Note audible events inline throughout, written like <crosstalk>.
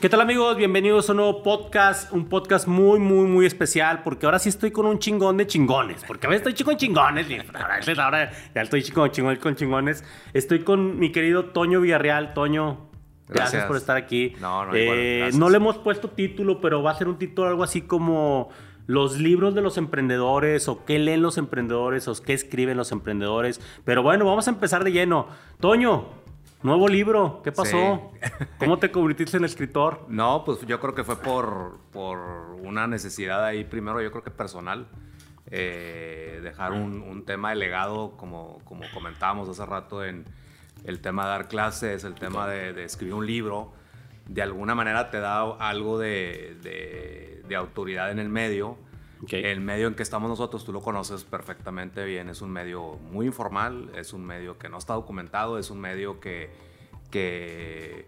¿Qué tal amigos? Bienvenidos a un nuevo podcast, un podcast muy, muy, muy especial, porque ahora sí estoy con un chingón de chingones, porque a veces estoy chico en chingones, ahora, ahora ya estoy chico en chingón con chingones. Estoy con mi querido Toño Villarreal. Toño, gracias, Gracias. por estar aquí. No, no, Eh, no le hemos puesto título, pero va a ser un título algo así como los libros de los emprendedores, o qué leen los emprendedores, o qué escriben los emprendedores. Pero bueno, vamos a empezar de lleno. Toño, nuevo libro, ¿qué pasó? Sí. ¿Cómo te convertiste en escritor? No, pues yo creo que fue por, por una necesidad ahí, primero yo creo que personal, eh, dejar un, un tema de legado, como, como comentábamos hace rato, en el tema de dar clases, el tema de, de escribir un libro, de alguna manera te da algo de, de- de autoridad en el medio. El medio en que estamos nosotros, tú lo conoces perfectamente bien, es un medio muy informal, es un medio que no está documentado, es un medio que, que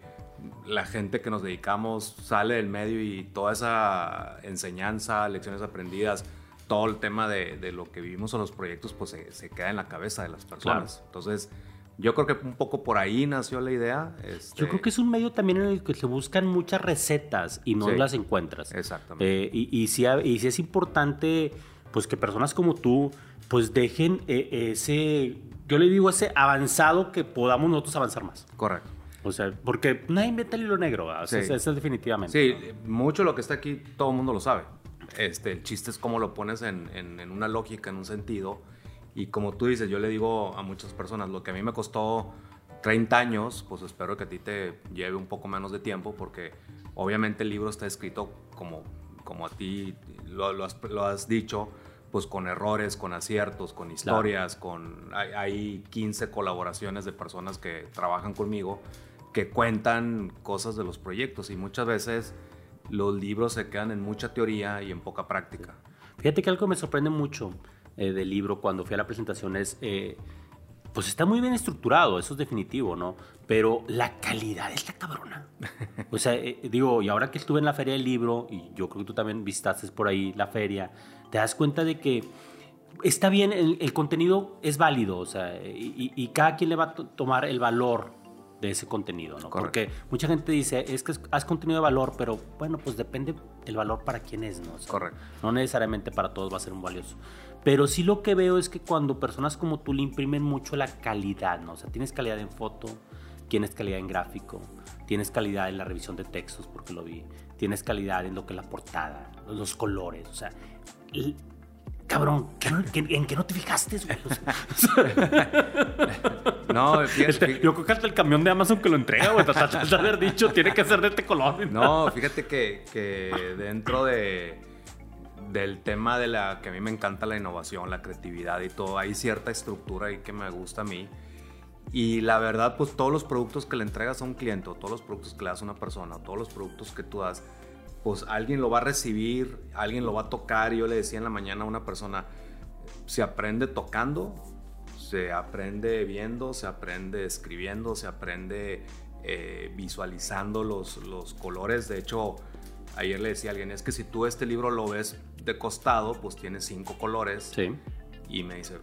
la gente que nos dedicamos sale del medio y toda esa enseñanza, lecciones aprendidas, todo el tema de, de lo que vivimos en los proyectos, pues se, se queda en la cabeza de las personas. Entonces, yo creo que un poco por ahí nació la idea. este, Yo creo que es un medio también en el que se buscan muchas recetas y no Sí. las encuentras. Exactamente. Eh, y, y ha- y sí es importante, pues que personas como tú, pues dejen eh, ese, yo le digo ese avanzado que podamos nosotros avanzar más. Correcto. O sea, porque nadie inventa el hilo negro. O sea, Sí. eso, es definitivamente. Sí, mucho lo que está aquí todo el mundo lo sabe. Este, el chiste es cómo lo pones en, en- en una lógica, en un sentido. Y como tú dices, yo le digo a muchas personas, lo que a mí me costó 30 años, pues espero que a ti te lleve un poco menos de tiempo, porque obviamente el libro está escrito como, como a ti lo, lo has, lo has dicho, pues con errores, con aciertos, con historias, con hay, hay 15 colaboraciones de personas que trabajan conmigo que cuentan cosas de los proyectos y muchas veces los libros se quedan en mucha teoría y en poca práctica. Fíjate que algo me sorprende mucho eh, del libro cuando fui a la presentación es, eh, pues está muy bien estructurado, eso es definitivo, ¿no? Pero la calidad está cabrona. O sea, eh, digo, y ahora que estuve en la feria del libro, y yo creo que tú también visitaste por ahí la feria, te das cuenta de que está bien, el, contenido es válido, o sea, y, y- cada quien le va a to- tomar el valor de ese contenido, ¿no? Correcto. Porque mucha gente dice, es que haz contenido de valor, pero bueno, pues depende el valor para quién es, ¿no? O sea, Correcto. no necesariamente para todos va a ser un valioso. Pero sí lo que veo es que cuando personas como tú le imprimen mucho la calidad, ¿no? O sea, tienes calidad en foto, tienes calidad en gráfico, tienes calidad en la revisión de textos, porque lo vi, tienes calidad en lo que es la portada, los colores, o sea, cabrón, ¿qué no- qué- ¿en qué no te fijaste, güey? <laughs> No, fíjate, este, yo creo que hasta el camión de Amazon que lo entrega, güey, de <laughs> haber dicho, tiene que ser de este color. no, fíjate que, que dentro de, del tema de la que a mí me encanta la innovación, la creatividad y todo, hay cierta estructura ahí que me gusta a mí. Y la verdad, pues todos los productos que le entregas a un cliente, o todos los productos que le das a una persona, o todos los productos que tú das, pues alguien lo va a recibir, alguien lo va a tocar. Yo le decía en la mañana a una persona, se aprende tocando, se aprende viendo, se aprende escribiendo, se aprende eh, visualizando los, los colores. De hecho, ayer le decía a alguien, es que si tú este libro lo ves de costado, pues tiene cinco colores. Sí. Y me dice,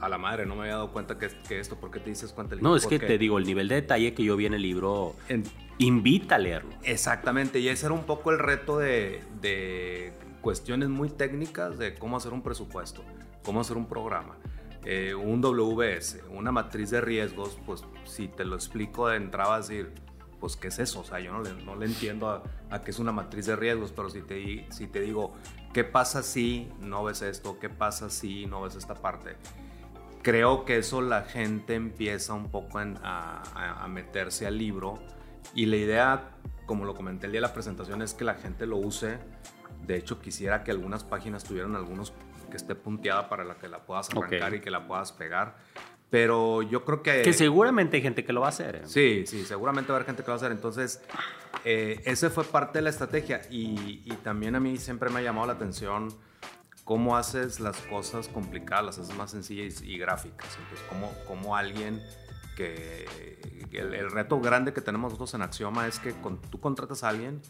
a la madre, no me había dado cuenta que, que esto, ¿por qué te dices cuenta? Le No, es que "Porque te digo, el nivel de detalle que yo vi en el libro en- invita a leerlo. Exactamente, y ese era un poco el reto de, de cuestiones muy técnicas de cómo hacer un presupuesto, cómo hacer un programa, eh, un WS, una matriz de riesgos, pues si te lo explico de entrada a decir, pues qué es eso, o sea, yo no le, no le entiendo a, a qué es una matriz de riesgos, pero si te, si te digo, ¿qué pasa si no ves esto? ¿Qué pasa si no ves esta parte? Creo que eso la gente empieza un poco en- a, a- meterse al libro y la idea, como lo comenté el día de la presentación, es que la gente lo use. De hecho, quisiera que algunas páginas tuvieran algunos que esté punteada para la que la puedas arrancar Ok. y que la puedas pegar. Pero yo creo que... Que seguramente hay gente que lo va a hacer. ¿eh? Sí, sí, seguramente va a haber gente que lo va a hacer. Entonces, eh, ese fue parte de la estrategia. Y, y también a mí siempre me ha llamado la atención cómo haces las cosas complicadas, las haces más sencillas y, gráficas. Entonces, cómo, cómo alguien que... El, reto grande que tenemos nosotros en Axioma es que con, tú contratas a alguien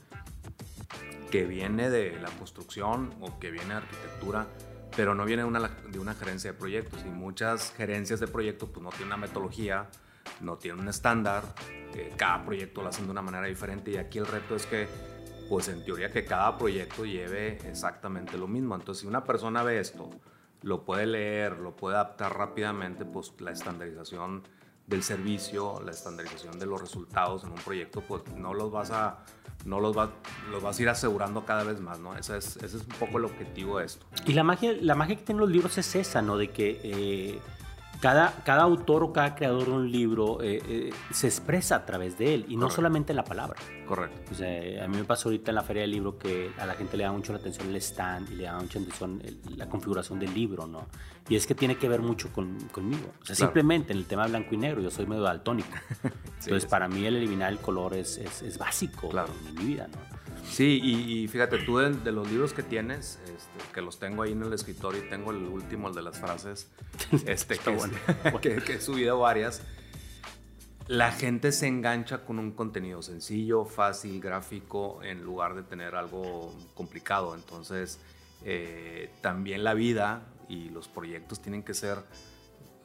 que viene de la construcción o que viene de arquitectura, pero no viene de una, de una gerencia de proyectos. Y muchas gerencias de proyectos pues, no tienen una metodología, no tienen un estándar, eh, cada proyecto lo hacen de una manera diferente y aquí el reto es que pues en teoría que cada proyecto lleve exactamente lo mismo. Entonces, si una persona ve esto, lo puede leer, lo puede adaptar rápidamente, pues la estandarización del servicio, la estandarización de los resultados en un proyecto, pues no los vas a, no los, va, los vas a ir asegurando cada vez más, ¿no? Ese es, ese es un poco el objetivo de esto. Y la magia, la magia que tienen los libros es esa, ¿no? De que... Eh, cada, cada autor o cada creador de un libro eh, eh, se expresa a través de él y no solamente en la palabra. Correcto. O sea, a mí me pasó ahorita en la feria del libro que a la gente le da mucho la atención el stand y le da mucha atención la configuración del libro, ¿no? Y es que tiene que ver mucho con, conmigo. O sea, simplemente en el tema blanco y negro, yo soy medio daltónico. <laughs> Entonces, para mí el eliminar el color es, es, es básico en mi vida, ¿no? Sí, y, fíjate, tú de, los libros que tienes, este, que los tengo ahí en el escritorio y tengo el último, el de las frases, <laughs> este, que, bueno. <laughs> que, que, he subido varias, la gente se engancha con un contenido sencillo, fácil, gráfico, en lugar de tener algo complicado. Entonces, eh, también la vida y los proyectos tienen que ser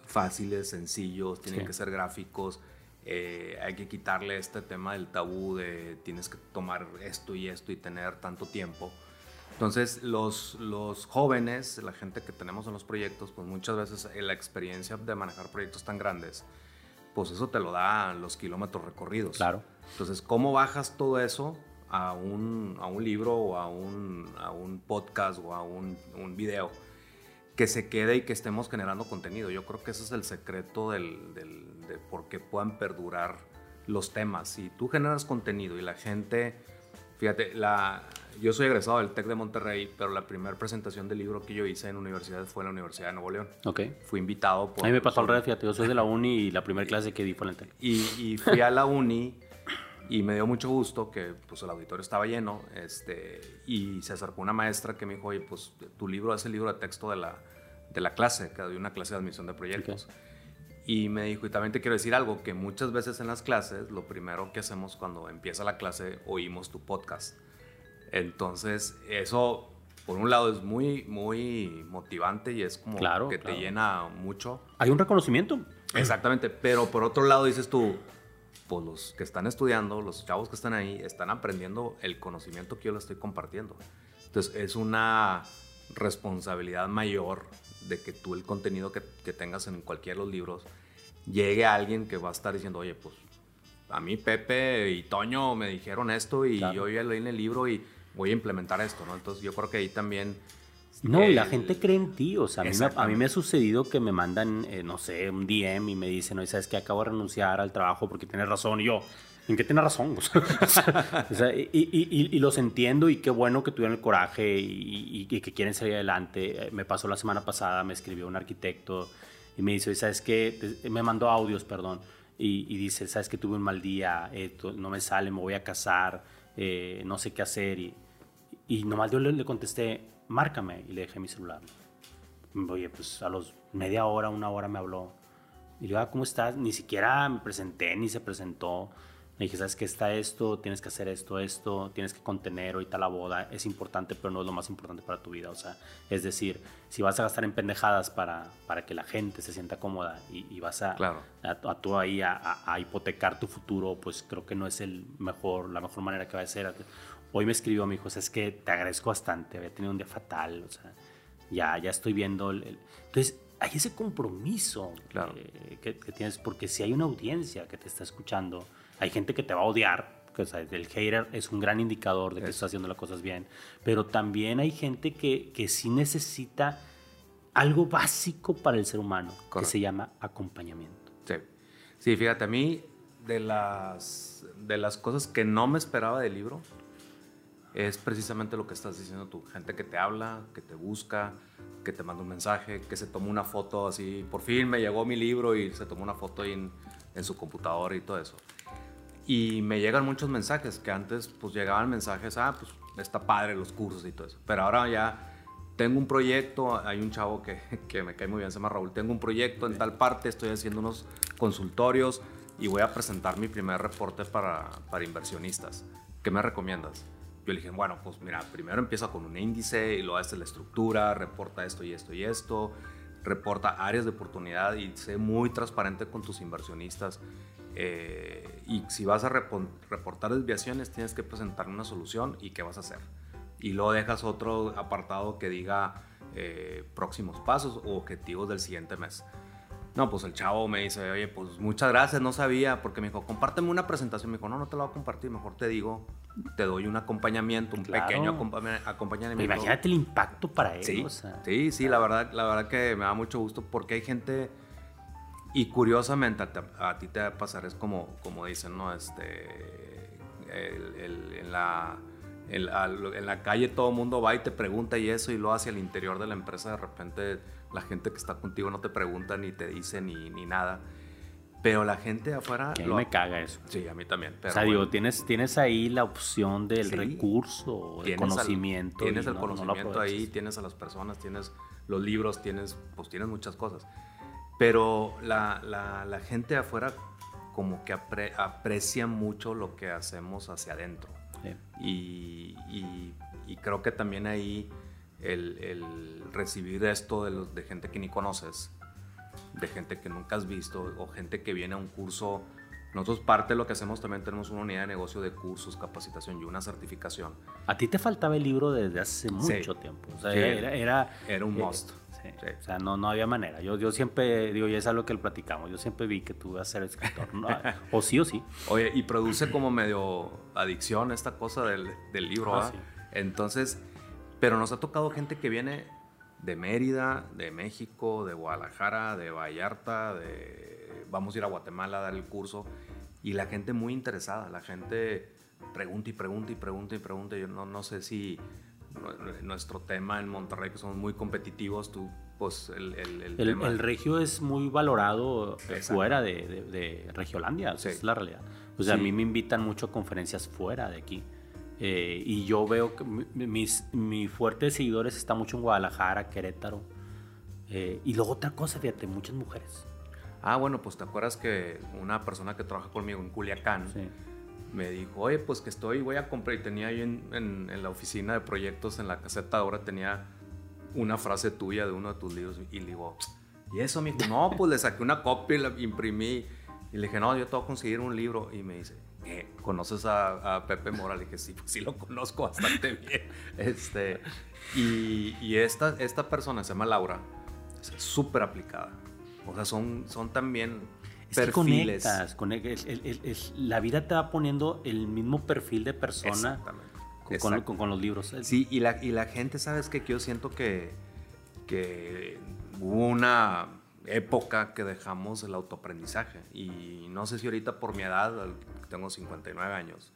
fáciles, sencillos, tienen que ser gráficos eh, hay que quitarle este tema del tabú de tienes que tomar esto y esto y tener tanto tiempo. Entonces, los, los jóvenes, la gente que tenemos en los proyectos, pues muchas veces la experiencia de manejar proyectos tan grandes, pues eso te lo da los kilómetros recorridos. Claro. Entonces, ¿cómo bajas todo eso a un, a un libro o a un, a un podcast o a un, un video? Que se quede y que estemos generando contenido. Yo creo que ese es el secreto del, de por qué puedan perdurar los temas. Si tú generas contenido y la gente, fíjate, la, yo soy egresado del TEC de Monterrey, pero la primera presentación del libro que yo hice en universidad fue en la Universidad de Nuevo León. Ok. Fui invitado por... A mí me pasó al revés, fíjate, yo soy de la uni y la primera <laughs> clase que di fue en el TEC. Y, y fui a la uni y me dio mucho gusto que pues, el auditorio estaba lleno este, y se acercó una maestra que me dijo, oye, pues tu libro es el libro de texto de la, de la clase, que de una clase de admisión de proyectos. Y me dijo, y también te quiero decir algo, que muchas veces en las clases, lo primero que hacemos cuando empieza la clase, oímos tu podcast. Entonces, eso, por un lado, es muy, muy motivante y es como que te llena mucho. Hay un reconocimiento. Exactamente, pero por otro lado dices tú, pues los que están estudiando, los chavos que están ahí, están aprendiendo el conocimiento que yo les estoy compartiendo. Entonces, es una responsabilidad mayor de que tú el contenido que, que, tengas en cualquiera de los libros llegue a alguien que va a estar diciendo, oye, pues a mí Pepe y Toño me dijeron esto y yo ya leí en el libro y voy a implementar esto, ¿no? Entonces yo creo que ahí también... No, y la gente cree en ti, o sea, a mí, me, a mí me ha sucedido que me mandan, eh, no sé, un DM y me dicen, oye, ¿sabes que Acabo de renunciar al trabajo porque tienes razón y yo... ¿En qué tiene razón? <laughs> o sea, y, y, y, los entiendo y qué bueno que tuvieron el coraje y, que quieren salir adelante. Eh, me pasó la semana pasada, me escribió un arquitecto y me dice, ¿sabes qué? Me mandó audios, perdón. Y, dice, ¿sabes que Tuve un mal día, no me sale, me voy a casar, eh, no sé qué hacer. Y, y nomás yo le, le, contesté, márcame y le dejé mi celular. Oye, pues a los media hora, una hora me habló. Y le digo, ah, ¿cómo estás? Ni siquiera me presenté, ni se presentó. Me dije, ¿sabes qué está esto? Tienes que hacer esto, esto, tienes que contener ahorita la boda. Es importante, pero no es lo más importante para tu vida. O sea, es decir, si vas a gastar en pendejadas para, para que la gente se sienta cómoda y, vas a, claro. a, tú ahí a, a, hipotecar tu futuro, pues creo que no es el mejor, la mejor manera que va a ser. Hoy me escribió mi hijo, es que te agradezco bastante, había tenido un día fatal, o sea, ya, ya estoy viendo. El, Entonces, hay ese compromiso claro. que, que, que tienes, porque si hay una audiencia que te está escuchando, hay gente que te va a odiar, que, el hater es un gran indicador de que estás haciendo las cosas bien, pero también hay gente que, que sí necesita algo básico para el ser humano, que se llama acompañamiento. Sí. sí, fíjate, a mí de las, de las cosas que no me esperaba del libro es precisamente lo que estás diciendo tú, gente que te habla, que te busca, que te manda un mensaje, que se toma una foto así, por fin me llegó mi libro y se tomó una foto en, en su computadora y todo eso. Y me llegan muchos mensajes, que antes pues llegaban mensajes, ah, pues está padre los cursos y todo eso. Pero ahora ya tengo un proyecto, hay un chavo que, <laughs> que me cae muy bien, se llama Raúl, tengo un proyecto en tal parte, estoy haciendo unos consultorios y voy a presentar mi primer reporte para, para inversionistas. ¿Qué me recomiendas? Yo le dije, bueno, pues mira, primero empieza con un índice y luego hace la estructura, reporta esto y esto y esto, reporta áreas de oportunidad y sé muy transparente con tus inversionistas. Eh, y si vas a reportar desviaciones, tienes que presentar una solución y qué vas a hacer. Y luego dejas otro apartado que diga eh, próximos pasos o objetivos del siguiente mes. No, pues el chavo me dice, oye, pues muchas gracias, no sabía, porque me dijo, compárteme una presentación. Me dijo, no, no te la voy a compartir, mejor te digo, te doy un acompañamiento, un pequeño acompañamiento. Imagínate el impacto para él. Sí, sí, sí, la verdad, la verdad que me da mucho gusto porque hay gente, y curiosamente a, ti te va a pasar, es como, como dicen, ¿no? Este, en la en, la calle todo el mundo va y te pregunta y eso, y lo hacia el interior de la empresa de repente la gente que está contigo no te pregunta ni te dice ni, ni nada. Pero la gente afuera... Que lo... me caga eso. Sí, a mí también. o sea, digo, tienes, tienes ahí la opción del recurso, el conocimiento. tienes el conocimiento ahí, tienes a las personas, tienes los libros, tienes, pues tienes muchas cosas. Pero la, la, la gente afuera como que aprecia mucho lo que hacemos hacia adentro. Y, y, creo que también ahí el, el recibir esto de, los, de gente que ni conoces, de gente que nunca has visto o gente que viene a un curso. Nosotros parte de lo que hacemos también tenemos una unidad de negocio de cursos, capacitación y una certificación. A ti te faltaba el libro desde hace mucho tiempo. O sea, era, era, era, un eh, must. O sea, no, no había manera. Yo, yo siempre, digo, ya es algo que platicamos, yo siempre vi que tú ibas a ser escritor. <laughs> o sí o sí. Oye, y produce como medio adicción esta cosa del, del libro. Ah, Entonces, pero nos ha tocado gente que viene de Mérida, de México, de Guadalajara, de Vallarta, de vamos a ir a Guatemala a dar el curso. Y la gente muy interesada, la gente pregunta y pregunta y pregunta y pregunta. Yo no, no sé si nuestro tema en Monterrey, que somos muy competitivos, tú, pues el, el, el, regio es muy valorado eh, fuera de, de, Regiolandia, es la realidad. O sea, a mí me invitan mucho a conferencias fuera de aquí. Eh, y yo veo que mis, mis fuertes seguidores están mucho en Guadalajara, Querétaro. Eh, y luego otra cosa, fíjate, muchas mujeres. Ah, bueno, pues te acuerdas que una persona que trabaja conmigo en Culiacán, sí me dijo, oye, pues que estoy, voy a comprar. Y tenía ahí en, en, la oficina de proyectos, en la caseta ahora tenía una frase tuya de uno de tus libros. Y le digo, ¿y eso? Me dijo, <laughs> no, pues le saqué una copia y la imprimí. Y le dije, no, yo tengo que conseguir un libro. Y me dice, ¿Conoces a, Pepe Mora? Le dije, sí, pues sí lo conozco bastante <laughs> bien. Este, y, y esta, esta persona se llama Laura, es súper aplicada. O sea, son, son también es conectas, la vida te va poniendo el mismo perfil de persona con, con, los libros. Sí, y la, y la gente, ¿sabes qué? Que yo siento que, que hubo una época que dejamos el autoaprendizaje. Y no sé si ahorita por mi edad, tengo 59 años,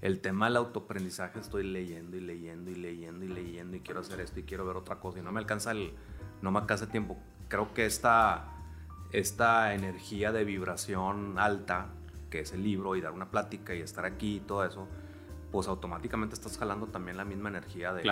el tema del autoaprendizaje estoy leyendo y leyendo y leyendo y leyendo y quiero hacer esto y quiero ver otra cosa y no me alcanza el, no me alcanza el tiempo. Creo que esta esta energía de vibración alta, que es el libro, y dar una plática y estar aquí y todo eso, pues automáticamente estás jalando también la misma energía de,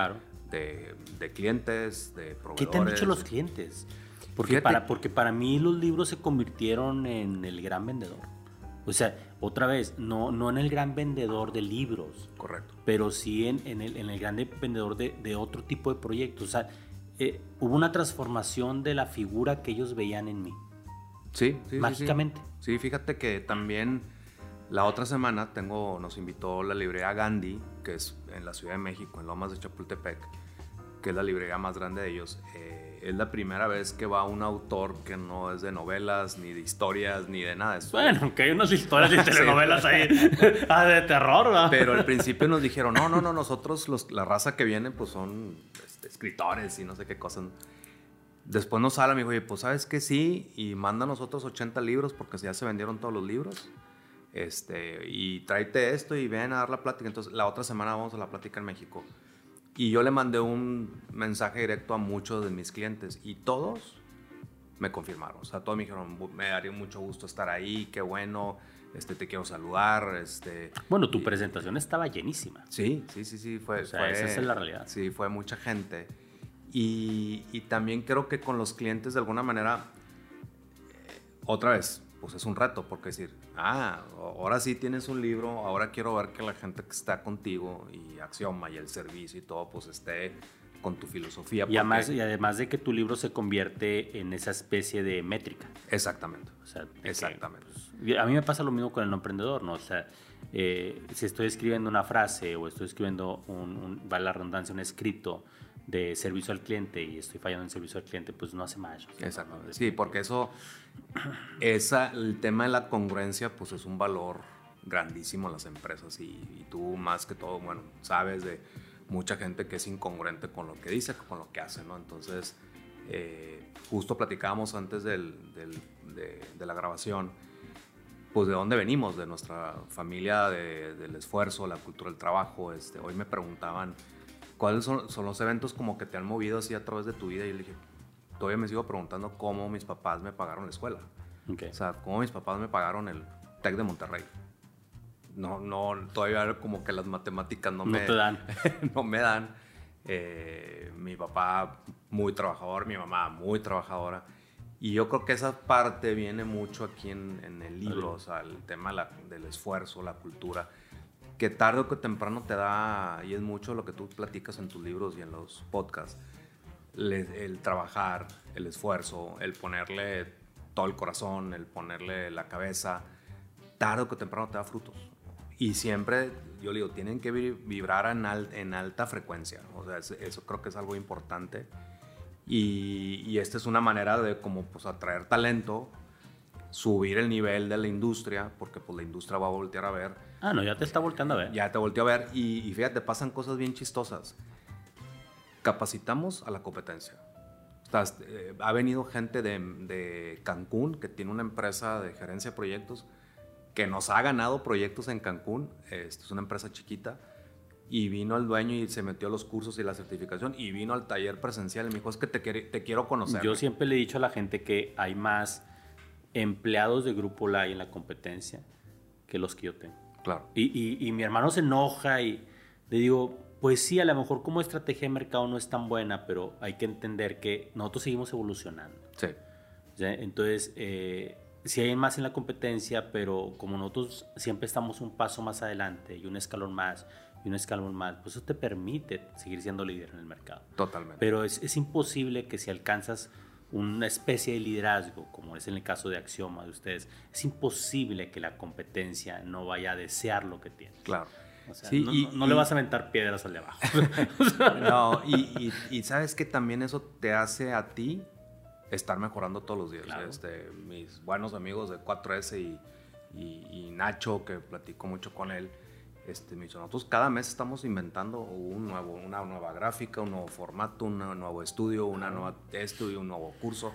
de, clientes, de proveedores. ¿Qué te han dicho los clientes? Porque para, porque para mí los libros se convirtieron en el gran vendedor. O sea, otra vez, no, no en el gran vendedor de libros. Correcto. Pero sí en, en, el, en el gran vendedor de, de, otro tipo de proyectos. O sea, eh, hubo una transformación de la figura que ellos veían en mí. Sí, sí. Mágicamente. Sí, fíjate que también la otra semana tengo, nos invitó la librería Gandhi, que es en la Ciudad de México, en Lomas de Chapultepec, que es la librería más grande de ellos. Eh, es la primera vez que va un autor que no es de novelas, ni de historias, ni de nada. Bueno, aunque hay unas historias y <laughs> telenovelas ahí ah, de terror, ¿verdad? Pero al principio nos dijeron, no, no, no, nosotros, los, la raza que viene, pues son este, escritores y no sé qué cosas. Después nos habla, me dijo, oye, pues sabes que sí, y manda nosotros 80 libros porque ya se vendieron todos los libros. Este, y tráete esto y ven a dar la plática. Entonces, la otra semana vamos a la plática en México. Y yo le mandé un mensaje directo a muchos de mis clientes y todos me confirmaron. O sea, todos me dijeron, me daría mucho gusto estar ahí, qué bueno, este, te quiero saludar. Este, bueno, tu presentación estaba llenísima. Sí, sí, sí, sí. Fue, o sea, esa es la realidad. Sí, fue mucha gente. Y, y también creo que con los clientes de alguna manera, eh, otra vez, pues es un reto, porque decir, ah, ahora sí tienes un libro, ahora quiero ver que la gente que está contigo y Axioma y el servicio y todo, pues esté con tu filosofía. Y además, y además de que tu libro se convierte en esa especie de métrica. Exactamente. O sea, Exactamente. Pues, a mí me pasa lo mismo con el emprendedor, ¿no? O sea, eh, si estoy escribiendo una frase o estoy escribiendo, un, un, la redundancia, un escrito de servicio al cliente y estoy fallando en servicio al cliente, pues no hace más. Exactamente. Sí, porque eso, esa, el tema de la congruencia, pues es un valor grandísimo en las empresas y, y, tú más que todo, bueno, sabes de mucha gente que es incongruente con lo que dice, con lo que hace, ¿no? Entonces, eh, justo platicábamos antes del, de, la grabación, pues de dónde venimos, de nuestra familia, de, del esfuerzo, la cultura del trabajo. Este, hoy me preguntaban cuáles son, son, los eventos como que te han movido así a través de tu vida y yo le dije, todavía me sigo preguntando cómo mis papás me pagaron la escuela. Okay. O sea, cómo mis papás me pagaron el TEC de Monterrey no, no, todavía como que las matemáticas no, no me te dan. <laughs> no me dan. Eh, mi papá muy trabajador, mi mamá muy trabajadora. Y yo creo que esa parte viene mucho aquí en, en el libro, o sea, el tema la, del esfuerzo, la cultura, que tarde o que temprano te da, y es mucho lo que tú platicas en tus libros y en los podcasts, le, el trabajar, el esfuerzo, el ponerle todo el corazón, el ponerle la cabeza, tarde o que temprano te da frutos. Y siempre, yo le digo, tienen que vibrar en, en alta frecuencia. O sea, eso creo que es algo importante. Y, y, esta es una manera de como pues atraer talento, subir el nivel de la industria, porque pues la industria va a voltear a ver. Ah, no, ya te está volteando a ver. Ya te volteó a ver y, y fíjate, pasan cosas bien chistosas. Capacitamos a la competencia. O sea, eh, ha venido gente de, de Cancún que tiene una empresa de gerencia de proyectos que nos ha ganado proyectos en Cancún. Esto es una empresa chiquita. Y vino el dueño y se metió a los cursos y la certificación y vino al taller presencial y me dijo, es que te, te quiero conocer. Yo siempre le he dicho a la gente que hay más empleados de Grupo LAI en la competencia que los que yo tengo. Claro. Y, y, y, mi hermano se enoja y le digo, pues sí, a lo mejor como estrategia de mercado no es tan buena, pero hay que entender que nosotros seguimos evolucionando. Sí. ¿Sí? Entonces, eh, si hay más en la competencia, pero como nosotros siempre estamos un paso más adelante y un escalón más y un escalón más, pues eso te permite seguir siendo líder en el mercado. Totalmente. Pero es, es imposible que si alcanzas una especie de liderazgo, como es en el caso de Axioma de ustedes, es imposible que la competencia no vaya a desear lo que tiene. Claro. O sea, sí, no, y, no, le vas a aventar piedras al de abajo. <laughs> no, y, y, y sabes que también eso te hace a ti estar mejorando todos los días. Claro. Este, mis buenos amigos de 4S y, y, y, Nacho, que platico mucho con él, este, nosotros cada mes estamos inventando un nuevo, una nueva gráfica, un nuevo formato, un nuevo estudio, una nueva estudio, un nuevo curso,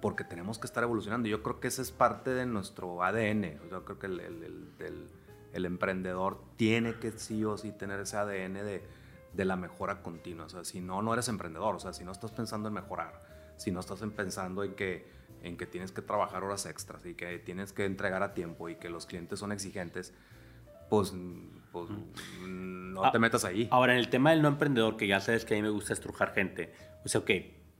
porque tenemos que estar evolucionando. Yo creo que esa es parte de nuestro ADN. Yo creo que el, el, el, el, el emprendedor tiene que sí o sí tener ese ADN de, de la mejora continua. O sea, si no, no eres emprendedor. O sea, si no estás pensando en mejorar si no estás pensando en que, en que tienes que trabajar horas extras y que tienes que entregar a tiempo y que los clientes son exigentes, pues, pues no Ah, te metas ahí. Ahora, en el tema del no emprendedor, que ya sabes que a mí me gusta estrujar gente, o sea, ok,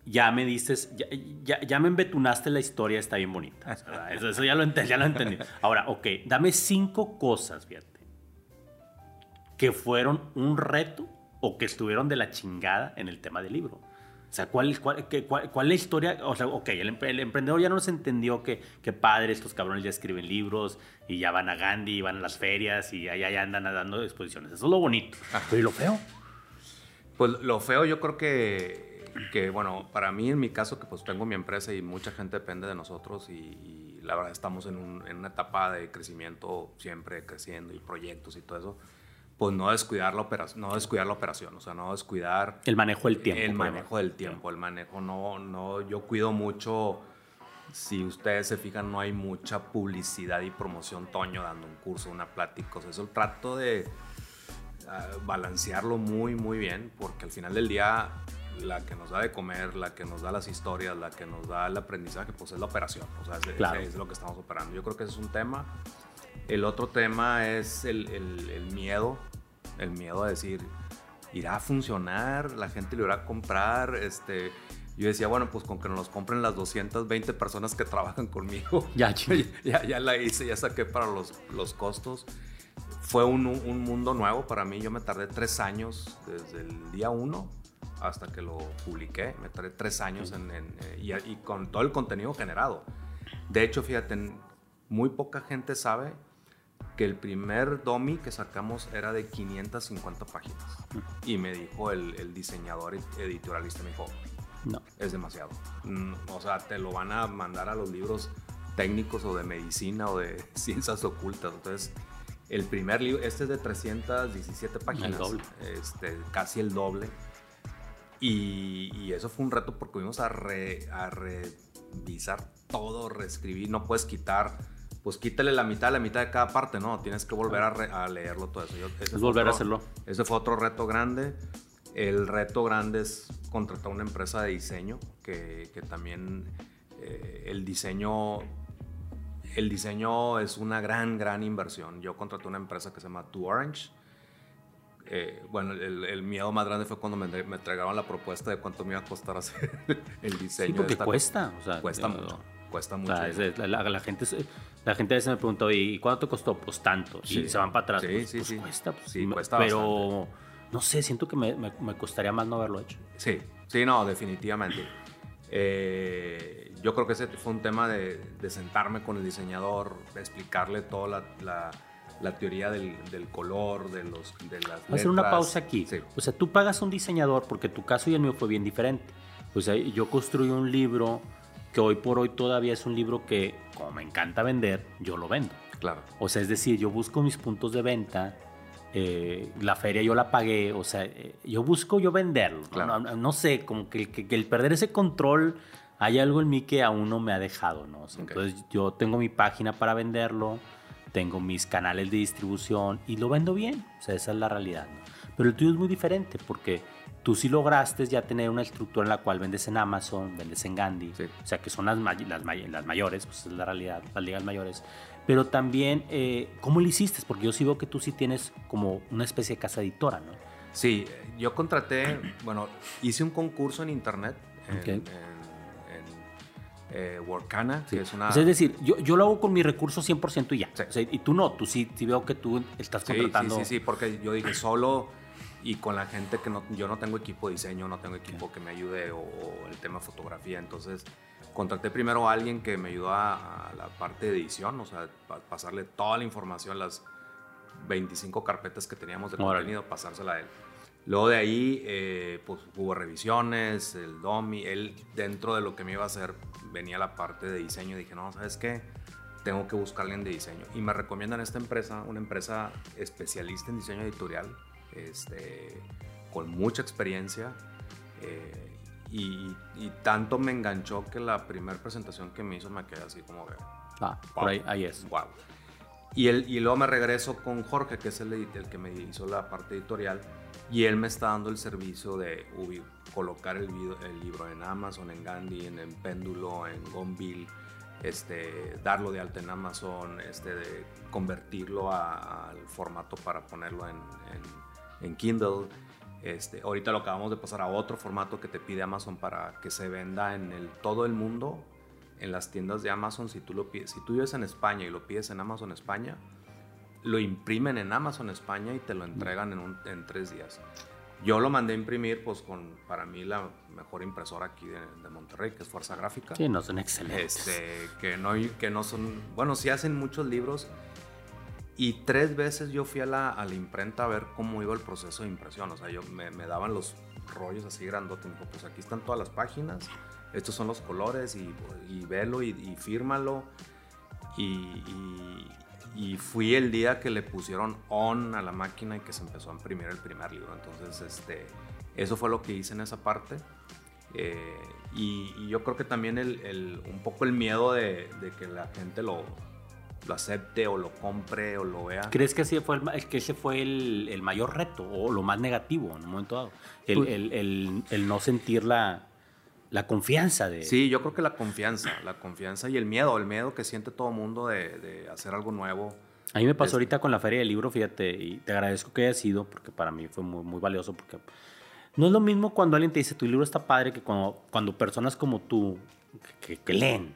ya me dices, ya, ya, ya me embetunaste la historia, está bien bonita. <laughs> Eso, eso, ya, lo entendí, ya lo entendí. Ahora, ok, dame cinco cosas, fíjate, que fueron un reto o que estuvieron de la chingada en el tema del libro. O sea, ¿cuál, cuál, qué, cuál, cuál es la historia? O sea, ok, el, el, emprendedor ya no se entendió que, que padre, estos cabrones ya escriben libros y ya van a Gandhi, y van a las ferias y allá ya andan dando exposiciones. Eso es lo bonito. Pero ¿y lo feo? Pues lo feo yo creo que, que, bueno, para mí en mi caso, que pues tengo mi empresa y mucha gente depende de nosotros y, y la verdad estamos en, un, en una etapa de crecimiento siempre creciendo y proyectos y todo eso pues no descuidar la operación, no descuidar la operación, o sea, no descuidar el manejo del tiempo. El manejo del tiempo, el manejo no no yo cuido mucho si ustedes se fijan no hay mucha publicidad y promoción Toño dando un curso, una plática, o sea, eso trato de uh, balancearlo muy muy bien porque al final del día la que nos da de comer, la que nos da las historias, la que nos da el aprendizaje, pues es la operación, o sea, es, claro. es, es lo que estamos operando. Yo creo que ese es un tema. El otro tema es el, el, el, miedo, el miedo a decir, irá a funcionar, la gente lo irá a comprar, este... Yo decía, bueno, pues con que nos los compren las 220 personas que trabajan <laughs> conmigo. <laughs> Ya, ya, ya la hice, ya saqué para los, los costos. Fue un, un, mundo nuevo para mí. Yo me tardé tres años desde el día uno hasta que lo publiqué. Me tardé tres años en, eh, y, y, con todo el contenido generado. De hecho, fíjate, muy poca gente sabe que el primer DOMI que sacamos era de 550 páginas. Y me dijo el, el diseñador editorialista, me dijo, no. Es demasiado. Mm, o sea, te lo van a mandar a los libros técnicos o de medicina o de <laughs> ciencias ocultas. Entonces, el primer libro, este es de 317 páginas. El doble. Este, casi el doble. Y, eso fue un reto porque fuimos a, a revisar todo, reescribir. No puedes quitar, pues quítale la mitad, la mitad de cada parte, ¿no? Tienes que volver a, leerlo todo eso. es volver a hacerlo. Ese fue otro reto grande. El reto grande es contratar una empresa de diseño, que, también eh, el diseño el diseño es una gran, gran inversión. Yo contraté una empresa que se llama Two Orange. Eh, bueno, el, miedo más grande fue cuando me, me, entregaron la propuesta de cuánto me iba a costar hacer <laughs> el diseño. Sí, porque cuesta. cuesta mucho. Cuesta mucho. la, gente, la gente a veces me pregunta, ¿y cuánto te costó? Pues tanto. Y se van para atrás. Sí, pues, sí, pues sí. Cuesta. Pues, sí, cuesta Pero no sé, siento que me, me, costaría más no haberlo hecho. Sí, sí, no, definitivamente. Eh, yo creo que ese fue un tema de, de, sentarme con el diseñador, de explicarle toda la, la, teoría del, del, color, de, los, de las Voy a hacer una pausa aquí. O sea, tú pagas a un diseñador porque tu caso y el mío fue bien diferente. O sea, yo construí un libro que hoy por hoy todavía es un libro que, como me encanta vender, yo lo vendo. Claro. O sea, es decir, yo busco mis puntos de venta eh, la feria yo la pagué, o sea, eh, yo busco yo venderlo. No, sé, como que, el perder ese control, hay algo en mí que aún no me ha dejado, ¿no? Entonces yo tengo mi página para venderlo, tengo mis canales de distribución y lo vendo bien, o sea, esa es la realidad. Pero el tuyo es muy diferente porque tú sí lograste ya tener una estructura en la cual vendes en Amazon, vendes en Gandhi, o sea, que son las, las, las mayores, pues es la realidad, las ligas mayores. Pero también eh, cómo lo hiciste, porque yo sí veo que tú sí tienes como una especie de casa editora, ¿no? Sí, yo contraté, bueno, hice un concurso en internet, en, eh, Workana, que es una... es decir, yo, yo, lo hago con mi recurso 100% y ya. y tú no, tú sí, sí veo que tú estás contratando... Sí, sí, sí, porque yo dije solo y con la gente que no, yo no tengo equipo de diseño, no tengo equipo que me ayude o, o el tema fotografía, entonces contraté primero a alguien que me ayudó a, la parte de edición, o sea, pasarle toda la información, las 25 carpetas que teníamos de contenido, pasársela a él. Luego de ahí, eh, pues hubo revisiones, el DOMI, él dentro de lo que me iba a hacer venía la parte de diseño. Dije, no, ¿sabes qué? Tengo que buscar alguien de diseño. Y me recomiendan esta empresa, una empresa especialista en diseño editorial, este, con mucha experiencia. Eh, y, tanto me enganchó que la primera presentación que me hizo me quedé así como de... Ah, por ahí, ahí es. Wow. Y, el, y luego me regreso con Jorge, que es el, el que me hizo la parte editorial, y él me está dando el servicio de colocar el, el, libro en Amazon, en Gandhi, en, en Péndulo, en Gonville, este, darlo de alta en Amazon, este, de convertirlo al formato para ponerlo en, en, en Kindle este, ahorita lo acabamos de pasar a otro formato que te pide Amazon para que se venda en el, todo el mundo, en las tiendas de Amazon. Si tú, lo pides, si tú vives en España y lo pides en Amazon España, lo imprimen en Amazon España y te lo entregan en, en tres días. Yo lo mandé a imprimir, pues con para mí la mejor impresora aquí de, Monterrey, que es Fuerza Gráfica. Sí, no son excelentes. Este, que, no, que no son, bueno, sí hacen muchos libros, y tres veces yo fui a la, imprenta a ver cómo iba el proceso de impresión. O sea, yo, me, daban los rollos así grandotes. Me pues aquí están todas las páginas, estos son los colores y, y velo y, y fírmalo. Y, fui el día que le pusieron on a la máquina y que se empezó a imprimir el primer libro. Entonces, este, eso fue lo que hice en esa parte. Eh, y, yo creo que también el, un poco el miedo de que la gente lo, lo acepte o lo compre o lo vea. ¿Crees que, así fue el, que ese fue el, el, mayor reto o lo más negativo en un momento dado? El, pues el, el no sentir la, la, confianza de... Sí, yo creo que la confianza, la confianza y el miedo, el miedo que siente todo mundo de, de hacer algo nuevo, A mí me pasó ahorita con la feria del libro, fíjate, y te agradezco que haya sido, porque para mí fue muy, muy valioso, porque no es lo mismo cuando alguien te dice tu libro está padre que cuando, cuando personas como tú que, que leen,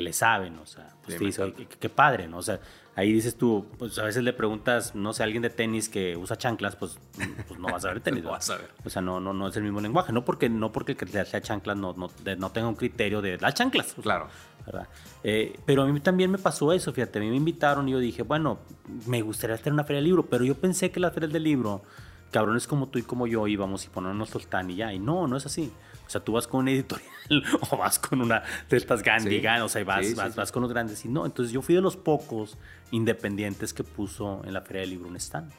que le saben, o sea, pues te dice, qué, padre, ¿no? O sea, ahí dices tú, pues a veces le preguntas, no sé, a alguien de tenis que usa chanclas, pues, pues no vas a ver <laughs> tenis. no vas a ver. O sea, no, no, no es el mismo lenguaje, no porque, no porque el que sea chanclas no, no, no tenga un criterio de las chanclas. claro. ¿verdad? Eh, pero a mí también me pasó eso, fíjate, a mí me invitaron y yo dije, bueno, me gustaría estar en una feria del libro, pero yo pensé que la feria del libro, cabrones como tú y como yo íbamos y ponernos stand y ya, y no, no es así. O sea, tú vas con una editorial <laughs> o vas con una de estas Gandhi, o sea, vas, vas, vas, con los grandes. Y no, entonces yo fui de los pocos independientes que puso en la Feria del Libro un stand.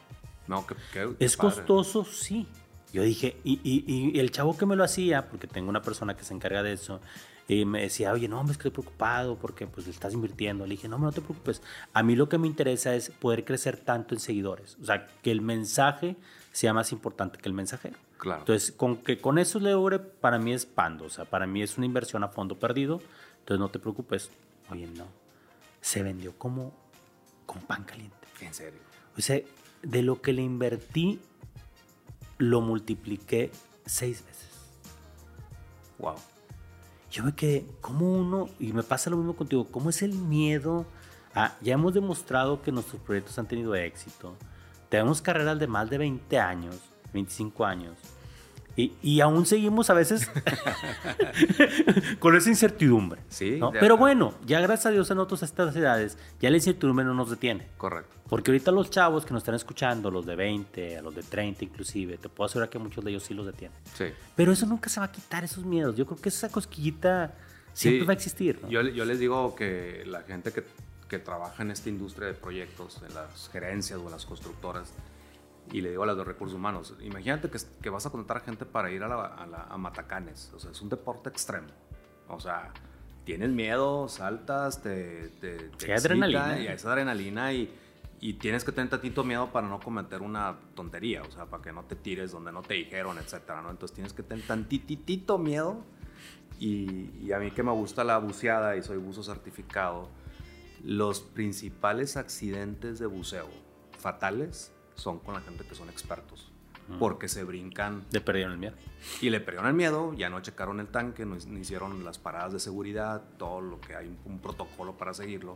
No, que, Es costoso, sí. Yo dije, y, y, y, el chavo que me lo hacía, porque tengo una persona que se encarga de eso, y me decía, oye, no, me estoy preocupado porque pues le estás invirtiendo. Le dije, no, no te preocupes. A mí lo que me interesa es poder crecer tanto en seguidores. O sea, que el mensaje sea más importante que el mensajero. Claro. Entonces, con que con eso logre, para mí es pando, o sea, para mí es una inversión a fondo perdido, entonces no te preocupes. Oye, no, se vendió como con pan caliente. En serio. O sea, de lo que le invertí, lo multipliqué seis veces. Wow. Yo me quedé, como uno, y me pasa lo mismo contigo, ¿cómo es el miedo? Ah, ya hemos demostrado que nuestros proyectos han tenido éxito. Tenemos carreras de más de 20 años 25 años. Y, y, aún seguimos a veces <laughs> con esa incertidumbre. Sí. Pero bueno, ya gracias a Dios en otras estas edades, ya la incertidumbre no nos detiene. Correcto. Porque ahorita los chavos que nos están escuchando, los de 20, a los de 30 inclusive, te puedo asegurar que muchos de ellos sí los detienen. Sí. Pero eso nunca se va a quitar, esos miedos. Yo creo que esa cosquillita siempre va a existir. Yo, yo, les digo que la gente que, que trabaja en esta industria de proyectos, en las gerencias o en las constructoras, y le digo a los de recursos humanos, imagínate que, que vas a contratar gente para ir a, la, a, Matacanes, o sea, es un deporte extremo, o sea, tienes miedo, saltas, te... te, te adrenalina. Y es adrenalina y, y tienes que tener tantito miedo para no cometer una tontería, o sea, para que no te tires donde no te dijeron, etcétera, ¿no? Entonces tienes que tener tantitito miedo y, y a mí que me gusta la buceada y soy buzo certificado, los principales accidentes de buceo fatales son con la gente que son expertos. Porque se brincan. Le perdieron el miedo. Y le perdieron el miedo, ya no checaron el tanque, no, hicieron las paradas de seguridad, todo lo que hay un, protocolo para seguirlo.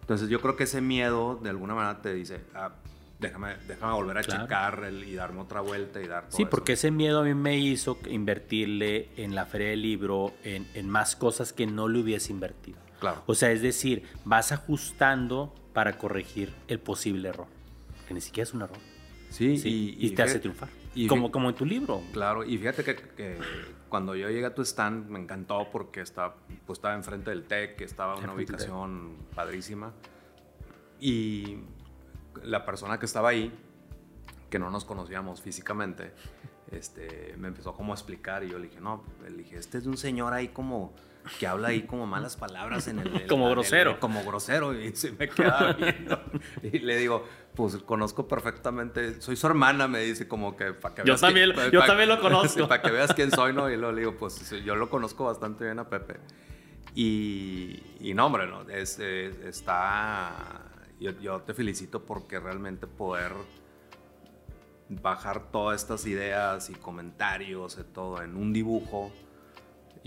Entonces yo creo que ese miedo de alguna manera te dice, ah, déjame, déjame volver a checar el, y darme otra vuelta y dar todo Sí, porque ese miedo a mí me hizo invertirle en la feria del libro en, en más cosas que no le hubiese invertido. Claro. O sea, es decir, vas ajustando para corregir el posible error que ni siquiera es un error. Sí, y, te hace triunfar. Y como, como en tu libro. Claro, y fíjate que, cuando yo llegué a tu stand me encantó porque estaba, pues estaba enfrente del TEC, estaba en una ubicación padrísima. Y la persona que estaba ahí, que no nos conocíamos físicamente, este, me empezó como a explicar y yo le dije, no, le dije, este es un señor ahí como que habla ahí como malas palabras en el... como grosero. como grosero y se me quedaba viendo. y le digo, pues conozco perfectamente, soy su hermana, me dice como que para que yo también, yo también lo <laughs> conozco. para que veas quién soy, ¿no? Y luego le digo, pues yo lo conozco bastante bien a Pepe. Y, y no, hombre, no, es, está... Yo, yo te felicito porque realmente poder bajar todas estas ideas y comentarios y todo en un dibujo.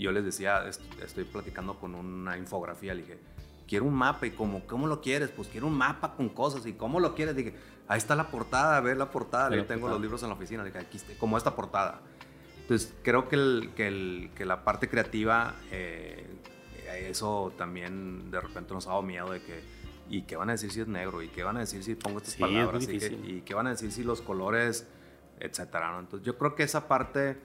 Yo les decía, estoy platicando con una infografía, le dije, quiero un mapa y como, ¿cómo lo quieres? Pues quiero un mapa con cosas y ¿cómo lo quieres? Dije, ahí está la portada, a ver la portada, yo tengo los libros en la oficina, dije, aquí está, como esta portada. Entonces creo que, el, que, el, que la parte creativa, eh, eso también de repente nos ha dado miedo de que ¿Y qué van a decir si es negro? ¿Y qué van a decir si pongo estas palabras? ¿Y qué, van a decir si los colores, etcétera? Entonces yo creo que esa parte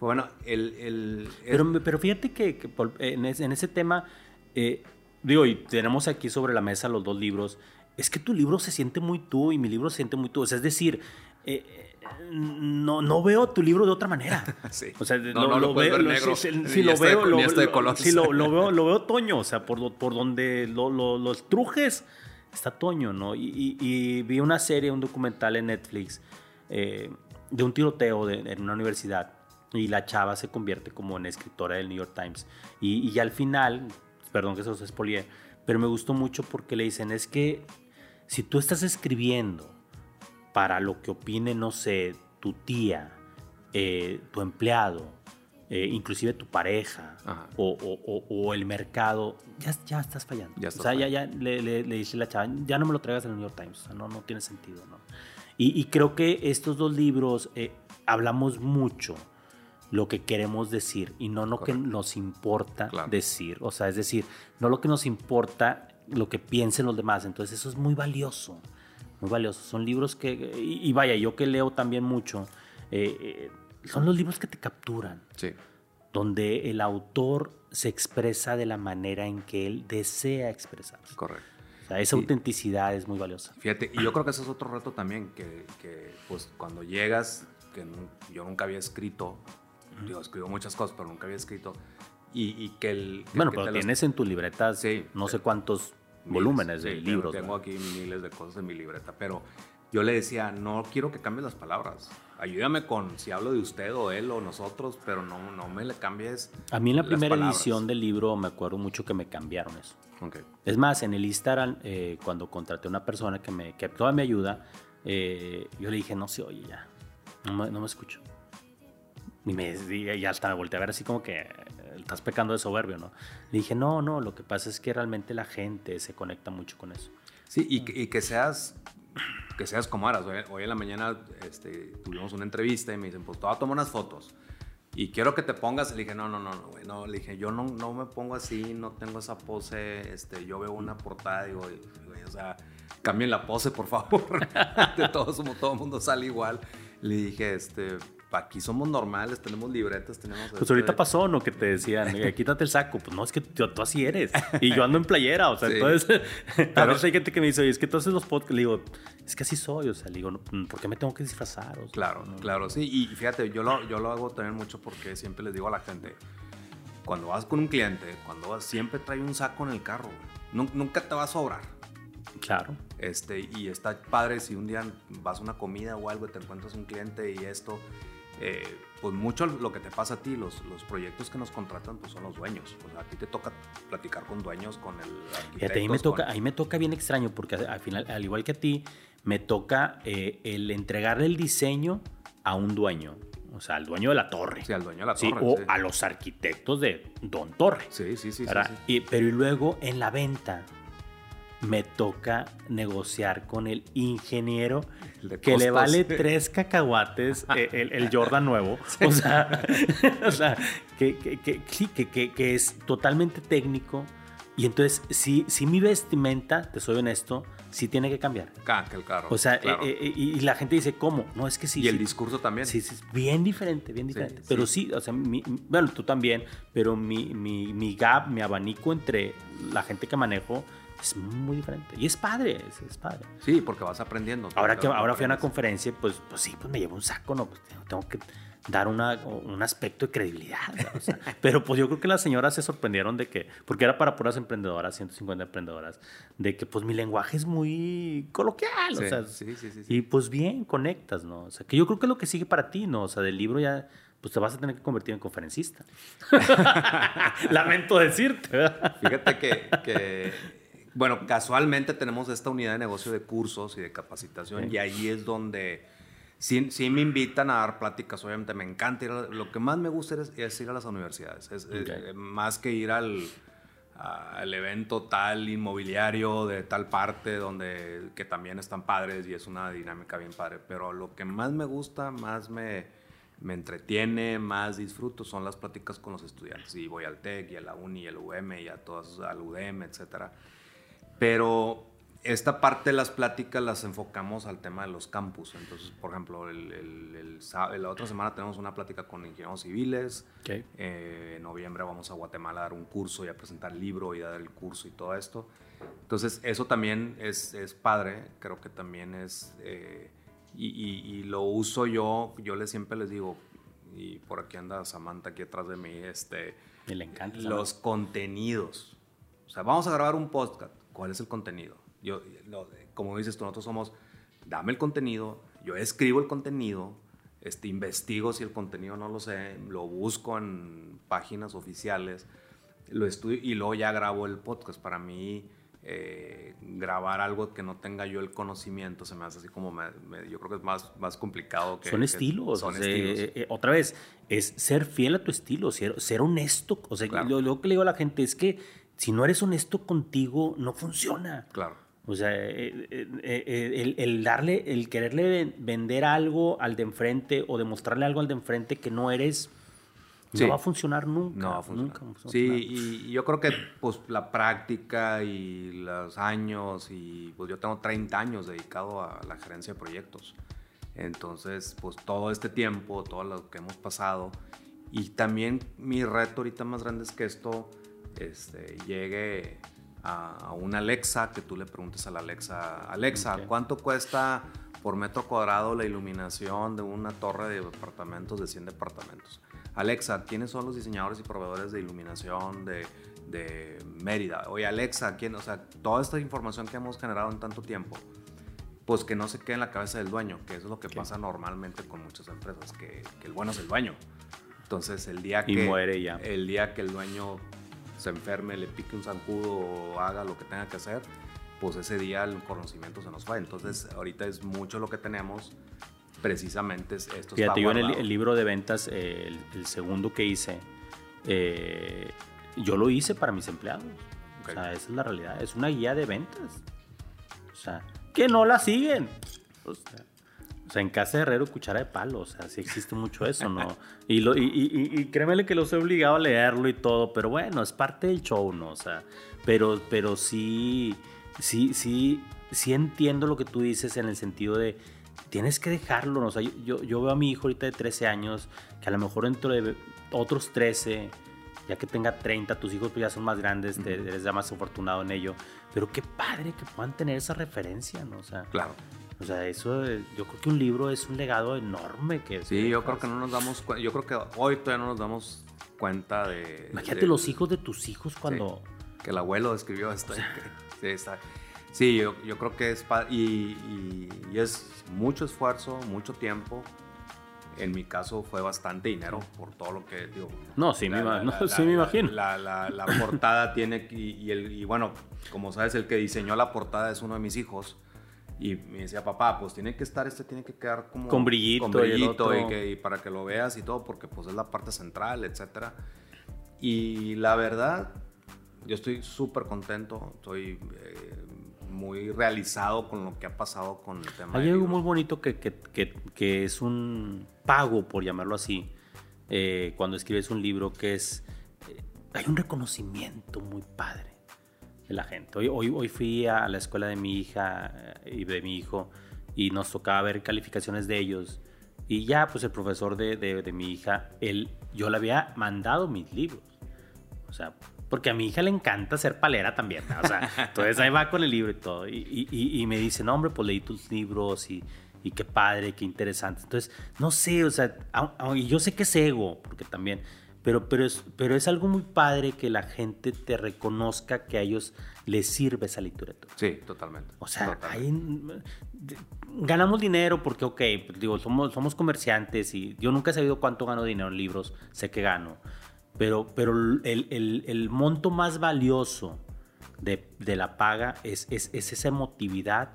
fue bueno. El, el, pero, pero fíjate que, en, ese, tema, eh, digo, y tenemos aquí sobre la mesa los dos libros, es que tu libro se siente muy tú y mi libro se siente muy tú. O sea, es decir, eh, no, no veo tu libro de otra manera. <laughs> Sí. O sea, no, lo, veo negro. Si, lo veo, lo, lo, veo, lo veo Toño, o sea, por, por donde los trujes está Toño, ¿no? Y, vi una serie, un documental en Netflix eh, de un tiroteo en una universidad y la chava se convierte como en escritora del New York Times. Y, y al final, perdón que se los expolié, pero me gustó mucho porque le dicen, es que Si tú estás escribiendo para lo que opine, no sé, tu tía, eh, tu empleado, eh, inclusive tu pareja o, el mercado, ya, ya estás fallando. Ya o sea, ya, ya le, le, dice la chava, ya no me lo traigas el New York Times, o sea, no, no tiene sentido, ¿no? Y, creo que estos dos libros eh, hablamos mucho lo que queremos decir y no lo que nos importa decir. O sea, es decir, no lo que nos importa lo que piensen los demás. Entonces eso es muy valioso, muy valioso. Son libros que, y, vaya, yo que leo también mucho, eh, son los libros que te capturan. Sí. Donde el autor se expresa de la manera en que él desea expresarse. Correcto. O sea, esa autenticidad es muy valiosa. Fíjate, y yo creo que ese es otro reto también, que, pues cuando llegas, que yo nunca había escrito, digo, escribo muchas cosas, pero nunca había escrito, y, que el... bueno, pero tienes en tu libreta sí, no sé cuántos volúmenes de libros. Tengo aquí miles de cosas en mi libreta, pero yo le decía, no quiero que cambies las palabras. Ayúdame con si hablo de usted o él o nosotros, pero no, no me le cambies. A mí en la primera edición del libro me acuerdo mucho que me cambiaron eso. Okay. Es más, en el Instagram, eh, cuando contraté a una persona que, me, que toda me ayuda, eh, yo le dije, no se oye ya, no me, no me escucho. Y, me, y hasta me volteé a ver así como que estás pecando de soberbio, ¿no? Le dije, no, no, lo que pasa es que realmente la gente se conecta mucho con eso. Sí, y, y que seas que seas como eras. Hoy, en la mañana este, tuvimos una entrevista y me dicen, pues te voy a tomar unas fotos. Y quiero que te pongas. Le dije, no, no, no, no, no. Le dije, yo no, no me pongo así, no tengo esa pose. Este, yo veo una portada digo, o sea, cambien la pose, por favor. <laughs> de todos, todo el mundo sale igual. Le dije, este, aquí somos normales, tenemos libretas, tenemos... Pues ahorita pasó, ¿no? Que te decían, <laughs> quítate el saco. Pues no, es que tú, así eres. Y yo ando en playera, o sea, entonces... <laughs> a veces hay gente que me dice, oye, es que tú haces los podcasts. Le digo, es que así soy, o sea, le digo, ¿por qué me tengo que disfrazar? claro, claro, sí. Y fíjate, yo lo, yo lo hago también mucho porque siempre les digo a la gente, cuando vas con un cliente, cuando vas, siempre trae un saco en el carro, Nunca te va a sobrar. Claro. Este, y está padre si un día vas a una comida o algo y te encuentras un cliente y esto, eh, pues mucho lo que te pasa a ti, los, los proyectos que nos contratan, pues son los dueños. a ti te toca platicar con dueños, con el arquitecto. ahí me toca, ahí me toca bien extraño, porque al final, al igual que a ti, me toca eh, el entregarle el diseño a un dueño. O sea, al dueño de la torre. Sí, al dueño de la torre. o a los arquitectos de Don Torre. Sí, sí, sí. Y, pero y luego en la venta, me toca negociar con el ingeniero que le vale <laughs> tres cacahuates eh, el, Jordan nuevo. <laughs> <laughs> O sea, que, que, sí, que, es totalmente técnico. Y entonces, si, si mi vestimenta, te soy honesto, sí tiene que cambiar. el carro. O sea, eh, eh, y la gente dice, ¿cómo? No, es que sí. Y el discurso también. Sí, sí, bien diferente, bien diferente. pero sí, o sea, bueno, tú también, pero mi, mi, mi gap, mi abanico entre la gente que manejo es muy diferente. Y es padre, es, padre. Sí, porque vas aprendiendo. Ahora que ahora fui a una conferencia, pues, pues sí, pues me llevo un saco, ¿no? Pues tengo que dar una, un aspecto de credibilidad. <laughs> pero pues yo creo que las señoras se sorprendieron de que, porque era para puras emprendedoras, 150 emprendedoras, de que pues mi lenguaje es muy coloquial, o sea, sí, sí, sí, y pues bien, conectas, ¿no? O sea, que yo creo que es lo que sigue para ti, ¿no? O sea, del libro ya pues te vas a tener que convertir en conferencista. <laughs> <laughs> Lamento decirte. Fíjate que, bueno, casualmente tenemos esta unidad de negocio de cursos y de capacitación y ahí es donde sí, sí, me invitan a dar pláticas, obviamente me encanta ir a, lo que más me gusta es, ir a las universidades, es, eh, más que ir al, al, evento tal inmobiliario de tal parte donde que también están padres y es una dinámica bien padre, pero lo que más me gusta, más me, me entretiene, más disfruto son las pláticas con los estudiantes y voy al TEC y a la UNI y al UM y a todas, al UDM, etcétera pero esta parte de las pláticas las enfocamos al tema de los campus. Entonces, por ejemplo, el, la otra semana tenemos una plática con ingenieros civiles. Eh, en noviembre vamos a Guatemala a dar un curso y a presentar el libro y a dar el curso y todo esto. Entonces, eso también es, es padre. Creo que también es... Eh, y, y, lo uso yo, yo les, siempre les digo, y por aquí anda Samantha aquí atrás de mí, este, le encanta. Los contenidos. O sea, vamos a grabar un podcast cuál es el contenido. Yo, como dices tú, nosotros somos, dame el contenido, yo escribo el contenido, este, investigo si el contenido no lo sé, lo busco en páginas oficiales, lo estudio y luego ya grabo el podcast. Para mí, eh, grabar algo que no tenga yo el conocimiento se me hace así como, yo creo que es más, más complicado que... Son estilos. Son estilos. Eh, eh, otra vez, es ser fiel a tu estilo, ser, ser honesto. O sea, lo, que le digo a la gente es que si no eres honesto contigo, no funciona. Claro. O sea, el, el, darle, el quererle vender algo al de enfrente o demostrarle algo al de enfrente que no eres no va a funcionar nunca. No va a funcionar. sí, y, yo creo que pues la práctica y los años, y pues yo tengo 30 años dedicado a la gerencia de proyectos. Entonces, pues todo este tiempo, todo lo que hemos pasado, y también mi reto ahorita más grande es que esto este, llegue a, una Alexa, que tú le preguntes a la Alexa, Alexa, ¿cuánto cuesta por metro cuadrado la iluminación de una torre de departamentos de 100 departamentos? Alexa, ¿quiénes son los diseñadores y proveedores de iluminación de, de Mérida? Oye, Alexa, ¿quién? O sea, toda esta información que hemos generado en tanto tiempo, pues que no se quede en la cabeza del dueño, que eso es lo que pasa normalmente con muchas empresas, que, el bueno es el dueño. Entonces, el día que... Y muere ya. El día que el dueño se enferme, le pique un zancudo o haga lo que tenga que hacer, pues ese día el conocimiento se nos va. Entonces, ahorita es mucho lo que tenemos precisamente esto. Fíjate, yo en el, libro de ventas, eh, el, segundo que hice, eh, yo lo hice para mis empleados. O sea, esa es la realidad. Es una guía de ventas. O sea, que no la siguen. O sea, en casa de herrero, cuchara de palo. O sea, sí existe mucho eso, ¿no? Y, lo, y, y, créemele que los he obligado a leerlo y todo, pero bueno, es parte del show, ¿no? O sea, pero, pero sí, sí, sí, sí entiendo lo que tú dices en el sentido de tienes que dejarlo. O sea, yo, yo veo a mi hijo ahorita de 13 años, que a lo mejor dentro de otros 13, ya que tenga 30, tus hijos pues ya son más grandes, eres ya más afortunado en ello. Pero qué padre que puedan tener esa referencia, ¿no? O sea, claro. O sea, eso, yo creo que un libro es un legado enorme que... Sí, yo creo que no nos damos cuenta, yo creo que hoy todavía no nos damos cuenta de... Imagínate los hijos de tus hijos cuando... que el abuelo escribió esto. sí, está. Sí, yo, yo creo que es, y, y, es mucho esfuerzo, mucho tiempo. En mi caso fue bastante dinero por todo lo que digo. No, sí, me, sí me imagino. La, la, portada tiene, y, el, y bueno, como sabes, el que diseñó la portada es uno de mis hijos. Y me decía, papá, pues tiene que estar, este tiene que quedar como... Con brillito. Con brillito y, para que lo veas y todo, porque pues es la parte central, etc. Y la verdad, yo estoy súper contento, estoy eh, muy realizado con lo que ha pasado con el tema. Hay algo muy bonito que, que, que, es un pago, por llamarlo así, eh, cuando escribes un libro, que es, eh, hay un reconocimiento muy padre de la gente. Hoy, hoy, hoy fui a la escuela de mi hija eh, y de mi hijo y nos tocaba ver calificaciones de ellos. Y ya, pues el profesor de, de, de mi hija, él, yo le había mandado mis libros. O sea, porque a mi hija le encanta ser palera también. O sea, <laughs> entonces ahí va con el libro y todo. Y, me dice, no, hombre, pues leí tus libros y, qué padre, qué interesante. Entonces, no sé, o sea, y yo sé que es ego, porque también, pero, pero, es, pero es algo muy padre que la gente te reconozca que a ellos les sirve esa literatura. Sí, totalmente. O sea, ganamos dinero porque, ok, pues, digo, somos, somos comerciantes y yo nunca he sabido cuánto gano dinero en libros, sé que gano pero, pero el, el, el monto más valioso de, de la paga es, es, es, esa emotividad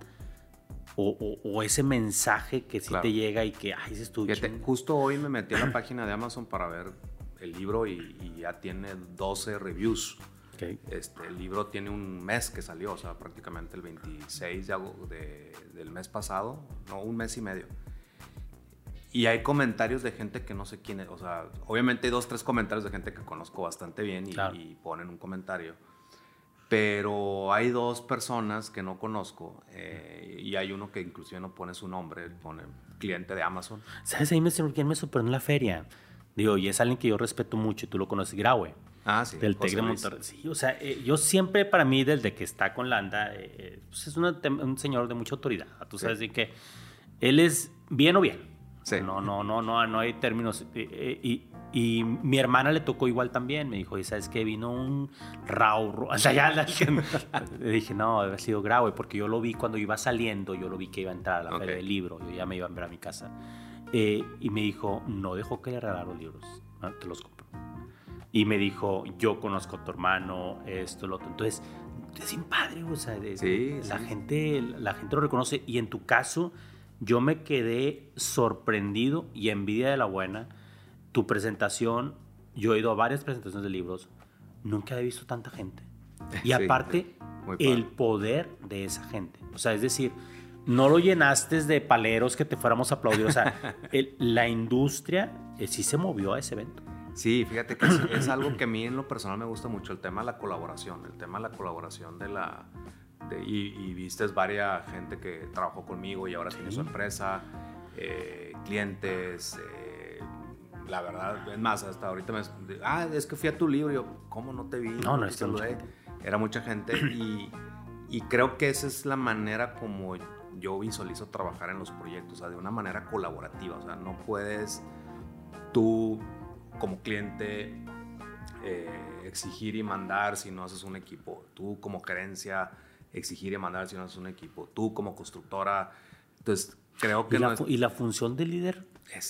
o, o, ese mensaje que sí te llega y que, ay, se estuvo Justo hoy me metí a la <clears throat> página de Amazon para ver el libro y, ya tiene 12 reviews. Este, el libro tiene un mes que salió, o sea, prácticamente el 26 de, de, del mes pasado, no, un mes y medio. Y hay comentarios de gente que no sé quién es. O sea, obviamente hay dos, tres comentarios de gente que conozco bastante bien y, ponen un comentario. Pero hay dos personas que no conozco eh, y hay uno que inclusive no pone su nombre, pone cliente de Amazon. ¿Sabes? Ahí me, quién me sorprendió en la feria. Digo, y es alguien que yo respeto mucho y tú lo conoces, Graue. Ah, sí. Del TEC de Monterrey. Sí, o sea, eh, yo siempre, para mí, desde que está con Landa, eh, pues es un señor de mucha autoridad. Tú sabes de que él es bien o bien. No, no, no, no, no hay términos. Eh, eh, y, y, mi hermana le tocó igual también. Me dijo, ¿y sabes qué? Vino un Rau. <laughs> O sea, ya le dije, no, debe haber sido grave, porque yo lo vi cuando iba saliendo, yo lo vi que iba a entrar a la feria del libro. Yo ya me iba a ver a mi casa. Eh, y me dijo, no dejó que le regalara los libros. te los compro. y me dijo, yo conozco a tu hermano, esto, lo otro. Entonces, es bien padre, o sea, la, Gente, la gente lo reconoce y en tu caso, yo me quedé sorprendido y envidia de la buena. Tu presentación, yo he ido a varias presentaciones de libros, nunca he visto tanta gente. <laughs> Y aparte, el poder de esa gente. O sea, es decir, no lo llenaste de paleros que te fuéramos a aplaudir. O sea, <laughs> la industria eh, sí se movió a ese evento. Sí, fíjate que es, algo que a mí en lo personal me gusta mucho, el tema de la colaboración, el tema de la colaboración de la... y, y, viste varias gente que trabajó conmigo y ahora tiene su empresa, eh, clientes, eh, la verdad, es más, hasta ahorita me... Ah, es que fui a tu libro, yo, ¿cómo no te vi? No, no, es Era mucha gente y, y creo que esa es la manera como yo visualizo trabajar en los proyectos, o sea, de una manera colaborativa, o sea, no puedes tú como cliente eh, exigir y mandar si no haces un equipo, tú como gerencia exigir y mandar si no haces un equipo, tú como constructora, entonces creo que... ¿Y, la, ¿y la función del líder?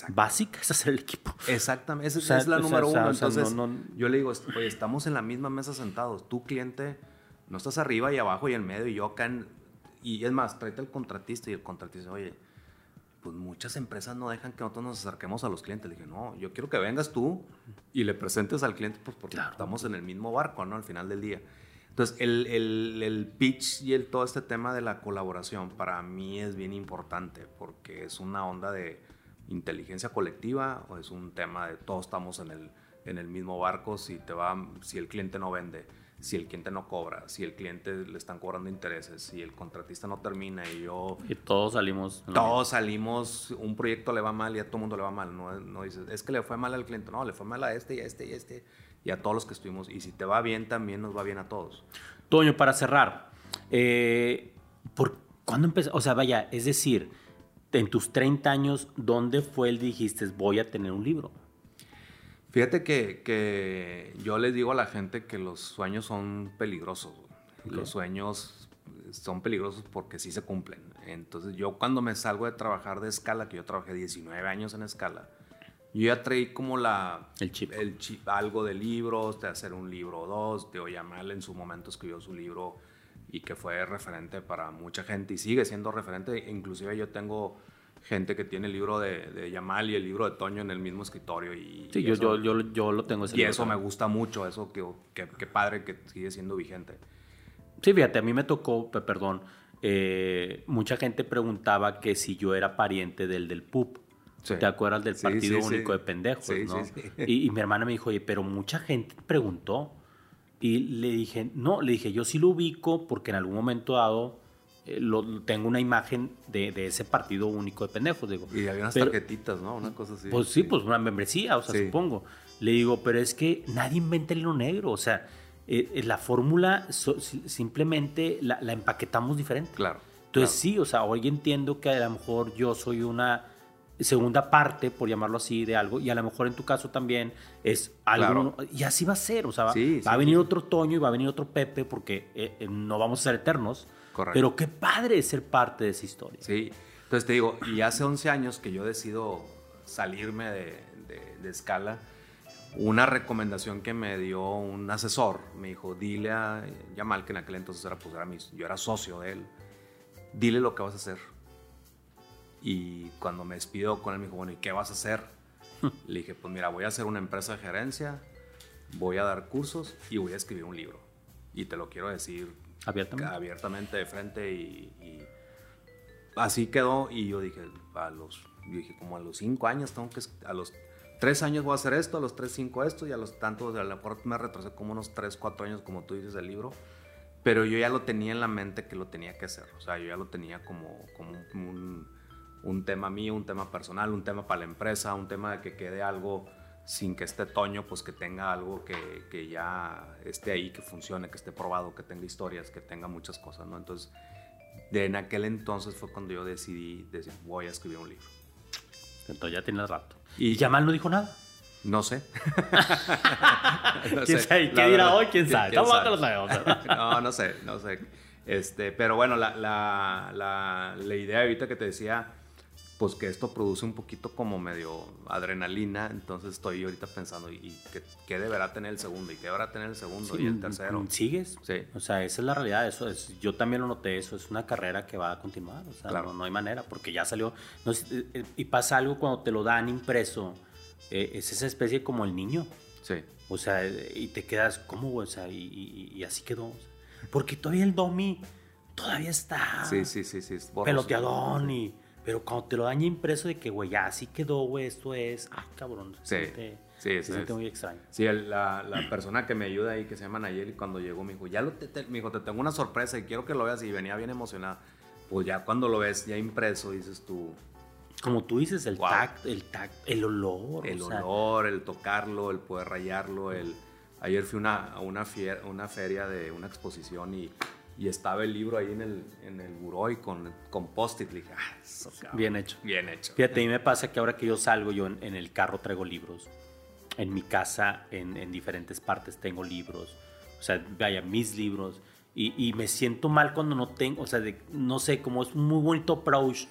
Básica es hacer el equipo. Exactamente, esa es la número uno. Entonces, yo le digo, oye, estamos en la misma mesa sentados. Tu cliente, no estás arriba y abajo y en medio y yo acá en, y es más, tráete al contratista y el contratista, oye, pues muchas empresas no dejan que nosotros nos acerquemos a los clientes. Le dije, no, yo quiero que vengas tú y le presentes al cliente, pues porque estamos en el mismo barco, ¿no? Al final del día. Entonces, el, el, el, pitch y el, todo este tema de la colaboración para mí es bien importante porque es una onda de inteligencia colectiva o es un tema de todos estamos en el, en el mismo barco. Si, te va, si el cliente no vende, si el cliente no cobra, si el cliente le están cobrando intereses, si el contratista no termina y yo... Y todos salimos... Todos salimos, un proyecto le va mal y a todo el mundo le va mal. No, no dices, es que le fue mal al cliente, no, le fue mal a este y a este y a este y a todos los que estuvimos. Y si te va bien, también nos va bien a todos. Toño, para cerrar, eh, ¿por cuándo empezó? O sea, vaya, es decir, en tus 30 años, ¿dónde fue el dijiste voy a tener un libro? Fíjate que, yo les digo a la gente que los sueños son peligrosos. Los sueños son peligrosos porque sí se cumplen. Entonces yo cuando me salgo de trabajar de escala, que yo trabajé 19 años en escala, yo ya traí como la... El chip. El chip algo de libros, de hacer un libro o dos. de Yamal en su momento escribió su libro y que fue referente para mucha gente y sigue siendo referente. Inclusive yo tengo gente que tiene el libro de, de, Yamal y el libro de Toño en el mismo escritorio. Y, sí, yo, yo, yo, yo, lo tengo ese Y eso me gusta mucho, eso que, que, padre que sigue siendo vigente. Sí, fíjate, a mí me tocó, perdón, eh, mucha gente preguntaba que si yo era pariente del del PUP. ¿Te acuerdas del Partido Único de Pendejos? ¿no? Y, y, mi hermana me dijo, oye, pero mucha gente preguntó. Y le dije, no, le dije, yo sí lo ubico porque en algún momento dado lo, tengo una imagen de, de, ese partido único de pendejos. Digo. Y había unas tarjetitas, ¿no? Una cosa así. Pues sí, pues una membresía, o sea, supongo. Le digo, pero es que nadie inventa el hilo negro, o sea, eh, eh, la fórmula simplemente la, la, empaquetamos diferente. Claro. Entonces sí, o sea, hoy entiendo que a lo mejor yo soy una segunda parte, por llamarlo así, de algo, y a lo mejor en tu caso también es algo, y así va a ser, o sea, va, a venir otro Toño y va a venir otro Pepe, porque no vamos a ser eternos, pero qué padre ser parte de esa historia. Sí, entonces te digo, y hace 11 años que yo decido salirme de, de, escala, una recomendación que me dio un asesor, me dijo, dile a Yamal, que en aquel entonces era, pues, era yo era socio de él, dile lo que vas a hacer. Y cuando me despido con él, me dijo, bueno, ¿y qué vas a hacer? <laughs> Le dije, pues mira, voy a hacer una empresa de gerencia, voy a dar cursos y voy a escribir un libro. Y te lo quiero decir Abiertamente. Abiertamente de frente y, así quedó y yo dije, a los, dije, como a los cinco años tengo que, a los tres años voy a hacer esto, a los tres, cinco esto y a los tantos, a lo mejor me retrasé como unos tres, cuatro años como tú dices del libro, pero yo ya lo tenía en la mente que lo tenía que hacer, o sea, yo ya lo tenía como, como un, un tema mío, un tema personal, un tema para la empresa, un tema de que quede algo sin que esté Toño, pues que tenga algo que, que, ya esté ahí, que funcione, que esté probado, que tenga historias, que tenga muchas cosas, ¿no? Entonces, de en aquel entonces fue cuando yo decidí decir, voy a escribir un libro. Entonces ya tiene rato. ¿Y Yamal no dijo nada? No sé. <laughs> no ¿Quién sé. sabe? ¿Qué dirá hoy? ¿Quién sabe? ¿Quién sabe? <laughs> no, no sé, no sé. Este, pero bueno, la, la, la, la idea ahorita que te decía pues que esto produce un poquito como medio adrenalina, entonces estoy ahorita pensando, ¿y qué, qué deberá tener el segundo? ¿Y qué deberá tener el segundo? ¿Y el tercero? ¿Sigues? Sí. O sea, esa es la realidad, eso es, yo también lo noté, eso es una carrera que va a continuar, o sea, Claro. no, no hay manera, porque ya salió, no eh, eh, y pasa algo cuando te lo dan impreso, eh, es esa especie como el niño, Sí. o sea, eh, y te quedas, ¿cómo? O sea, y, y- y así quedó, porque todavía el domi todavía está Sí, sí, sí, sí. es peloteadón y... Pero cuando te lo dan ya impreso de que, güey, ya así quedó, güey, esto es... Ah, cabrón. Sí, Se siente, sí, se siente muy extraño. Sí, la, la persona que me ayuda ahí, que se llama Nayeli, cuando llegó me dijo, ya lo te, te- me dijo, te tengo una sorpresa y quiero que lo veas. Y venía bien emocionada. Pues ya cuando lo ves ya impreso, dices tú, Como tú dices, el Wow. tacto, el tacto, el olor. el o sea, olor, el tocarlo, el poder rayarlo, el... Ayer fui una, a una, fier- una feria de una exposición y, y estaba el libro ahí en el, en el buró y con, con post-it. Le dije, ah, eso, cabrón". Bien hecho. Bien hecho. Fíjate, a mí me pasa que ahora que yo salgo, yo en, en el carro traigo libros. En mi casa, en, en diferentes partes, tengo libros. O sea, vaya, mis libros. Y, y me siento mal cuando no tengo, o sea, de- no sé, como es muy bonito approach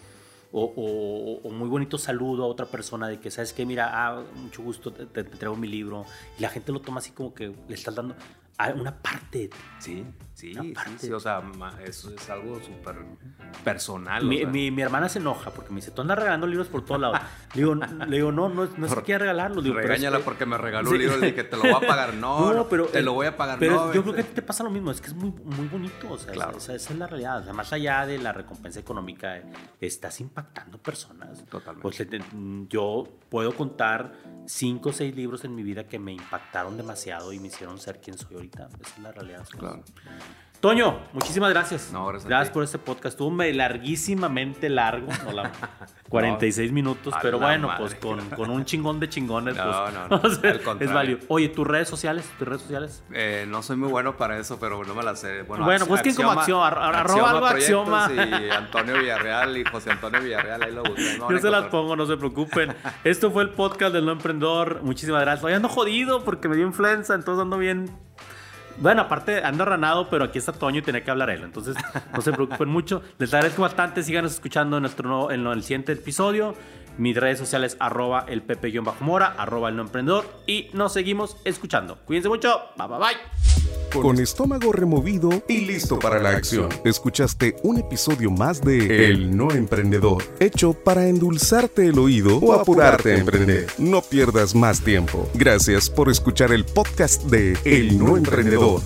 o, o- o muy bonito saludo a otra persona de que, ¿sabes qué? Mira, ah, mucho gusto, te, te- te traigo mi libro. Y la gente lo toma así como que le estás dando a una parte de ti. Sí, sí, Una sí, sí, o sea, eso es algo súper personal. o Mi, sea. mi- mi hermana se enoja porque me dice, tú andas regalando libros por todos lados. Le <laughs> digo, le digo no, no, no es que quiera regalarlos. Digo, pero es Regáñala que- porque me regaló Sí. un libro y dije, te lo voy a pagar. <laughs> No, no, te lo voy a pagar. Pero no, yo creo que a este- ti te pasa lo mismo, es que es muy, muy bonito, o sea, Claro. esa, esa es la realidad. O sea, más allá de la recompensa económica, eh, estás impactando personas. Totalmente. Pues, eh, mm, yo puedo contar cinco o seis libros en mi vida que me impactaron demasiado y me hicieron ser quien soy ahorita. Esa es la realidad. Claro. Toño, muchísimas gracias. No, gracias ti. por este podcast. Estuvo me- larguísimamente largo, no la- <laughs> 46 minutos, pero bueno, madre. pues con, <laughs> con un chingón de chingones, No, pues, no, no, <laughs> al es válido. Oye, tus redes sociales, tus redes sociales. Eh, no soy muy bueno para eso, pero no me la sé. Bueno, Bueno, Ax- busquen como Axioma, ar- arroba algo Proyectos Axioma. Y Antonio Villarreal y José Antonio Villarreal, ahí lo busqué. Yo se las pongo, no se preocupen. Esto fue el podcast del no emprendedor. Muchísimas gracias. Hoy ando jodido porque me dio influenza, entonces ando bien. Bueno, aparte ando ranado, pero aquí está Toño y tenía que hablar él. Entonces, no se preocupen <laughs> mucho. Les agradezco bastante. Síganos escuchando en nuestro nuevo- en el siguiente episodio. Mis redes sociales, arroba el pepe-mora, arroba el no emprendedor. Y nos seguimos escuchando. Cuídense mucho. Bye, bye, bye. Con estómago removido y listo para la acción. Escuchaste un episodio más de El No Emprendedor, hecho para endulzarte el oído o apurarte a emprender. No pierdas más tiempo. Gracias por escuchar el podcast de El No Emprendedor.